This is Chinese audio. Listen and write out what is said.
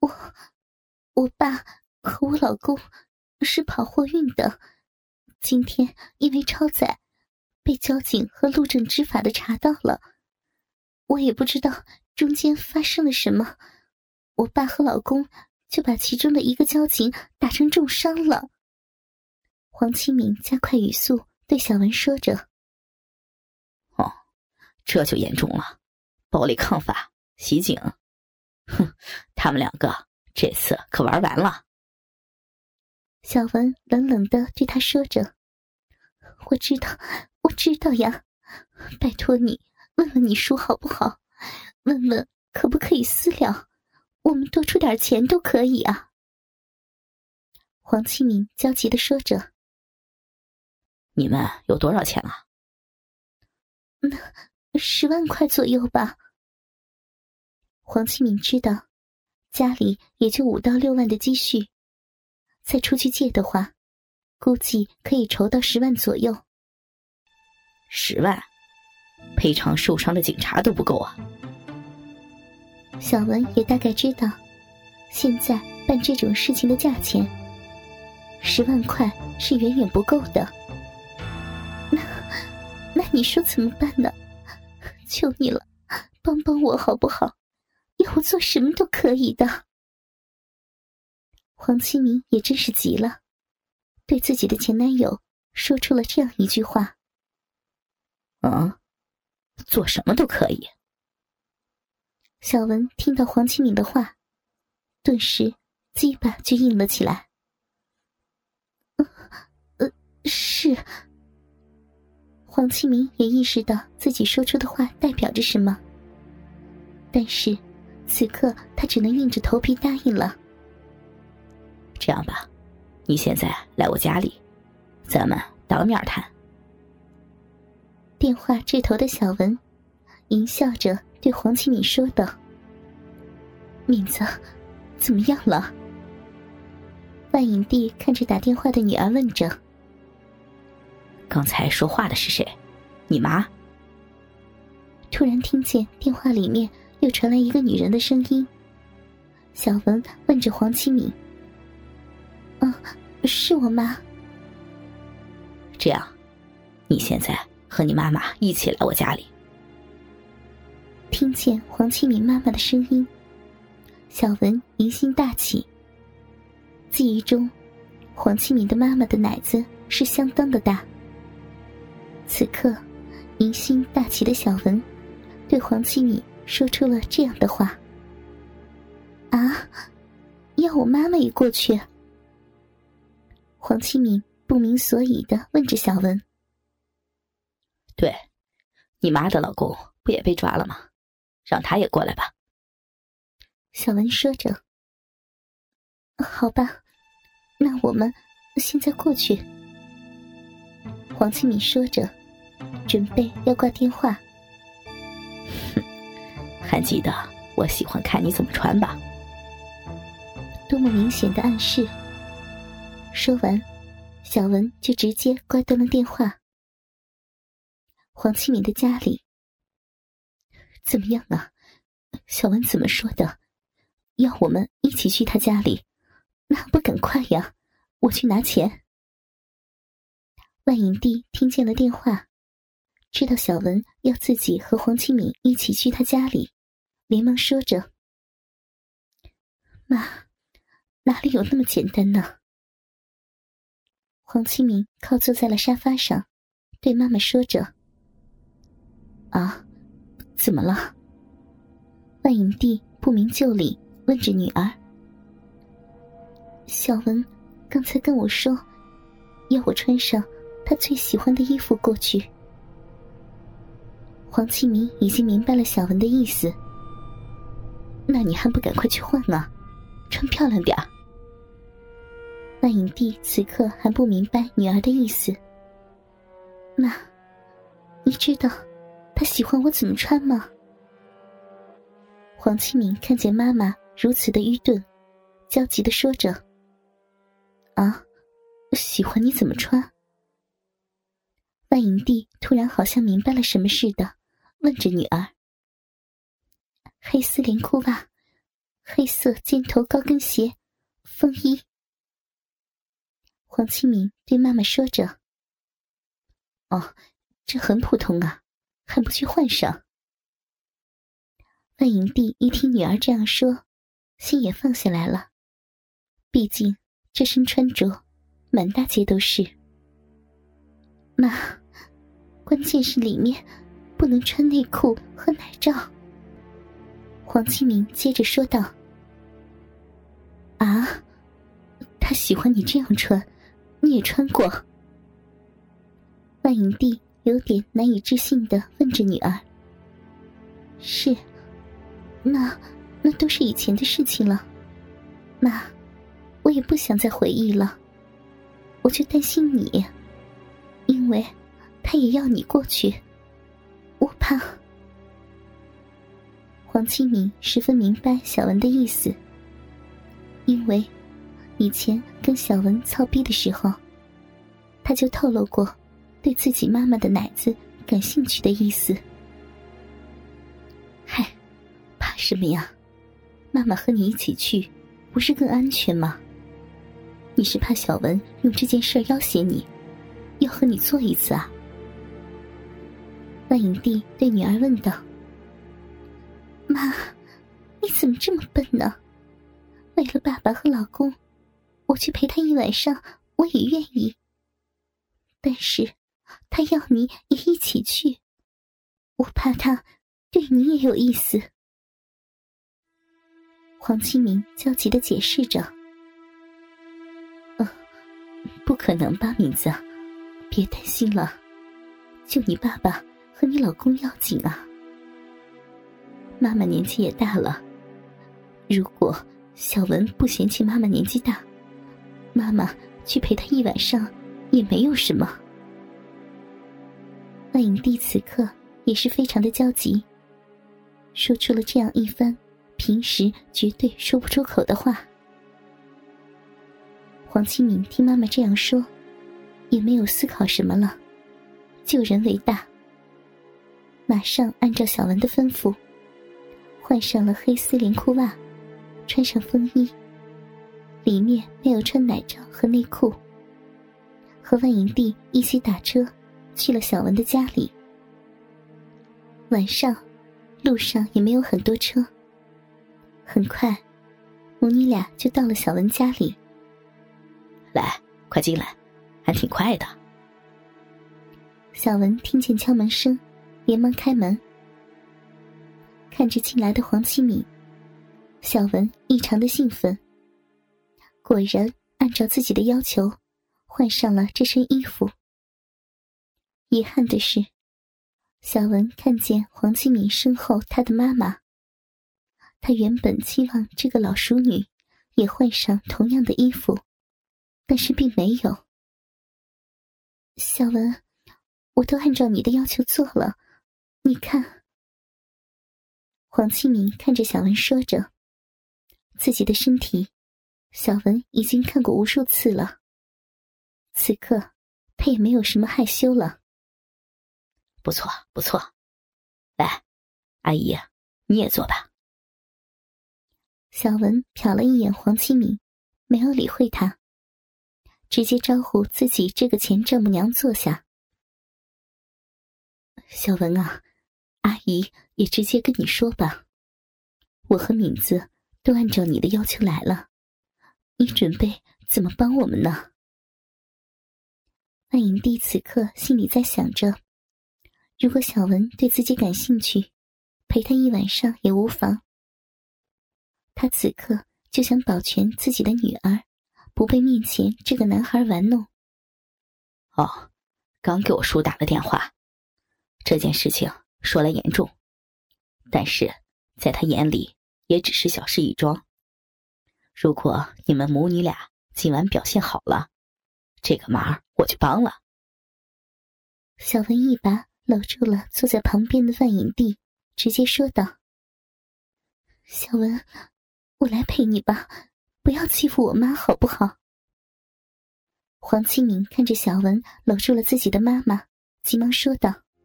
我我爸和我老公是跑货运的，今天因为超载，被交警和路政执法的查到了。我也不知道中间发生了什么，我爸和老公就把其中的一个交警打成重伤了。黄启明加快语速对小文说着：“哦，这就严重了，暴力抗法，袭警。哼，他们两个这次可玩完了。”小文冷冷的对他说着：“我知道，我知道呀，拜托你。”问问你叔好不好？问问可不可以私了？我们多出点钱都可以啊。黄启明焦急的说着：“你们有多少钱啊？”“那十万块左右吧。”黄启明知道家里也就五到六万的积蓄，再出去借的话，估计可以筹到十万左右。十万。赔偿受伤的警察都不够啊！小文也大概知道，现在办这种事情的价钱，十万块是远远不够的。那，那你说怎么办呢？求你了，帮帮我好不好？我做什么都可以的。黄清明也真是急了，对自己的前男友说出了这样一句话：“嗯。”做什么都可以。小文听到黄清明的话，顿时鸡巴就硬了起来。呃，是。黄清明也意识到自己说出的话代表着什么，但是此刻他只能硬着头皮答应了。这样吧，你现在来我家里，咱们当面谈。电话这头的小文，淫笑着对黄启敏说道：“敏子，怎么样了？”万影帝看着打电话的女儿问着：“刚才说话的是谁？你妈？”突然听见电话里面又传来一个女人的声音。小文问着黄启敏：“嗯，是我妈。”这样，你现在？和你妈妈一起来我家里。听见黄启敏妈妈的声音，小文疑心大起。记忆中，黄启敏的妈妈的奶子是相当的大。此刻，疑心大起的小文，对黄启明说出了这样的话：“啊，要我妈妈也过去？”黄启明不明所以的问着小文。对，你妈的老公不也被抓了吗？让他也过来吧。小文说着：“好吧，那我们现在过去。”黄启敏说着，准备要挂电话。还记得我喜欢看你怎么穿吧？多么明显的暗示！说完，小文就直接挂断了电话。黄启敏的家里怎么样啊？小文怎么说的？要我们一起去他家里，那不赶快呀？我去拿钱。万影帝听见了电话，知道小文要自己和黄启敏一起去他家里，连忙说着：“妈，哪里有那么简单呢？”黄清明靠坐在了沙发上，对妈妈说着。啊，怎么了？万影帝不明就里问着女儿。小文刚才跟我说，要我穿上他最喜欢的衣服过去。黄清明已经明白了小文的意思，那你还不赶快去换啊，穿漂亮点儿。万影帝此刻还不明白女儿的意思，那，你知道？他喜欢我怎么穿吗？黄清明看见妈妈如此的愚钝，焦急的说着：“啊，我喜欢你怎么穿？”万影帝突然好像明白了什么似的，问着女儿：“黑丝连裤袜，黑色尖头高跟鞋，风衣。黄清明对妈妈说着：“哦，这很普通啊，还不去换上？”万影帝一听女儿这样说，心也放下来了。毕竟这身穿着，满大街都是。妈，关键是里面不能穿内裤和奶罩。黄清明接着说道：“啊，他喜欢你这样穿。”你也穿过？万影帝有点难以置信的问着女儿：“是，那那都是以前的事情了。妈，我也不想再回忆了。我就担心你，因为他也要你过去，我怕。”王清明十分明白小文的意思，因为。以前跟小文操逼的时候，他就透露过对自己妈妈的奶子感兴趣的意思。嗨，怕什么呀？妈妈和你一起去，不是更安全吗？你是怕小文用这件事要挟你，要和你做一次啊？万影帝对女儿问道：“妈，你怎么这么笨呢？为了爸爸和老公。”我去陪他一晚上，我也愿意。但是，他要你也一起去，我怕他对你也有意思。黄清明焦急的解释着：“呃，不可能吧，名字，别担心了，就你爸爸和你老公要紧啊。妈妈年纪也大了，如果小文不嫌弃妈妈年纪大。”妈妈去陪他一晚上，也没有什么。万影帝此刻也是非常的焦急，说出了这样一番平时绝对说不出口的话。黄清明听妈妈这样说，也没有思考什么了，救人为大，马上按照小文的吩咐，换上了黑丝连裤袜，穿上风衣。里面没有穿奶罩和内裤，和万影帝一起打车去了小文的家里。晚上，路上也没有很多车。很快，母女俩就到了小文家里。来，快进来，还挺快的。小文听见敲门声，连忙开门，看着进来的黄启敏，小文异常的兴奋。果然按照自己的要求，换上了这身衣服。遗憾的是，小文看见黄启敏身后他的妈妈。他原本期望这个老熟女也换上同样的衣服，但是并没有。小文，我都按照你的要求做了，你看。黄清明看着小文，说着，自己的身体。小文已经看过无数次了，此刻他也没有什么害羞了。不错，不错，来，阿姨，你也坐吧。小文瞟了一眼黄启敏，没有理会他，直接招呼自己这个前丈母娘坐下。小文啊，阿姨也直接跟你说吧，我和敏子都按照你的要求来了。你准备怎么帮我们呢？万影帝此刻心里在想着：如果小文对自己感兴趣，陪他一晚上也无妨。他此刻就想保全自己的女儿，不被面前这个男孩玩弄。哦，刚给我叔打了电话，这件事情说来严重，但是在他眼里也只是小事一桩。如果你们母女俩今晚表现好了，这个忙我就帮了。小文一把搂住了坐在旁边的万影帝，直接说道：“小文，我来陪你吧，不要欺负我妈，好不好？”黄清明看着小文搂住了自己的妈妈，急忙说道：“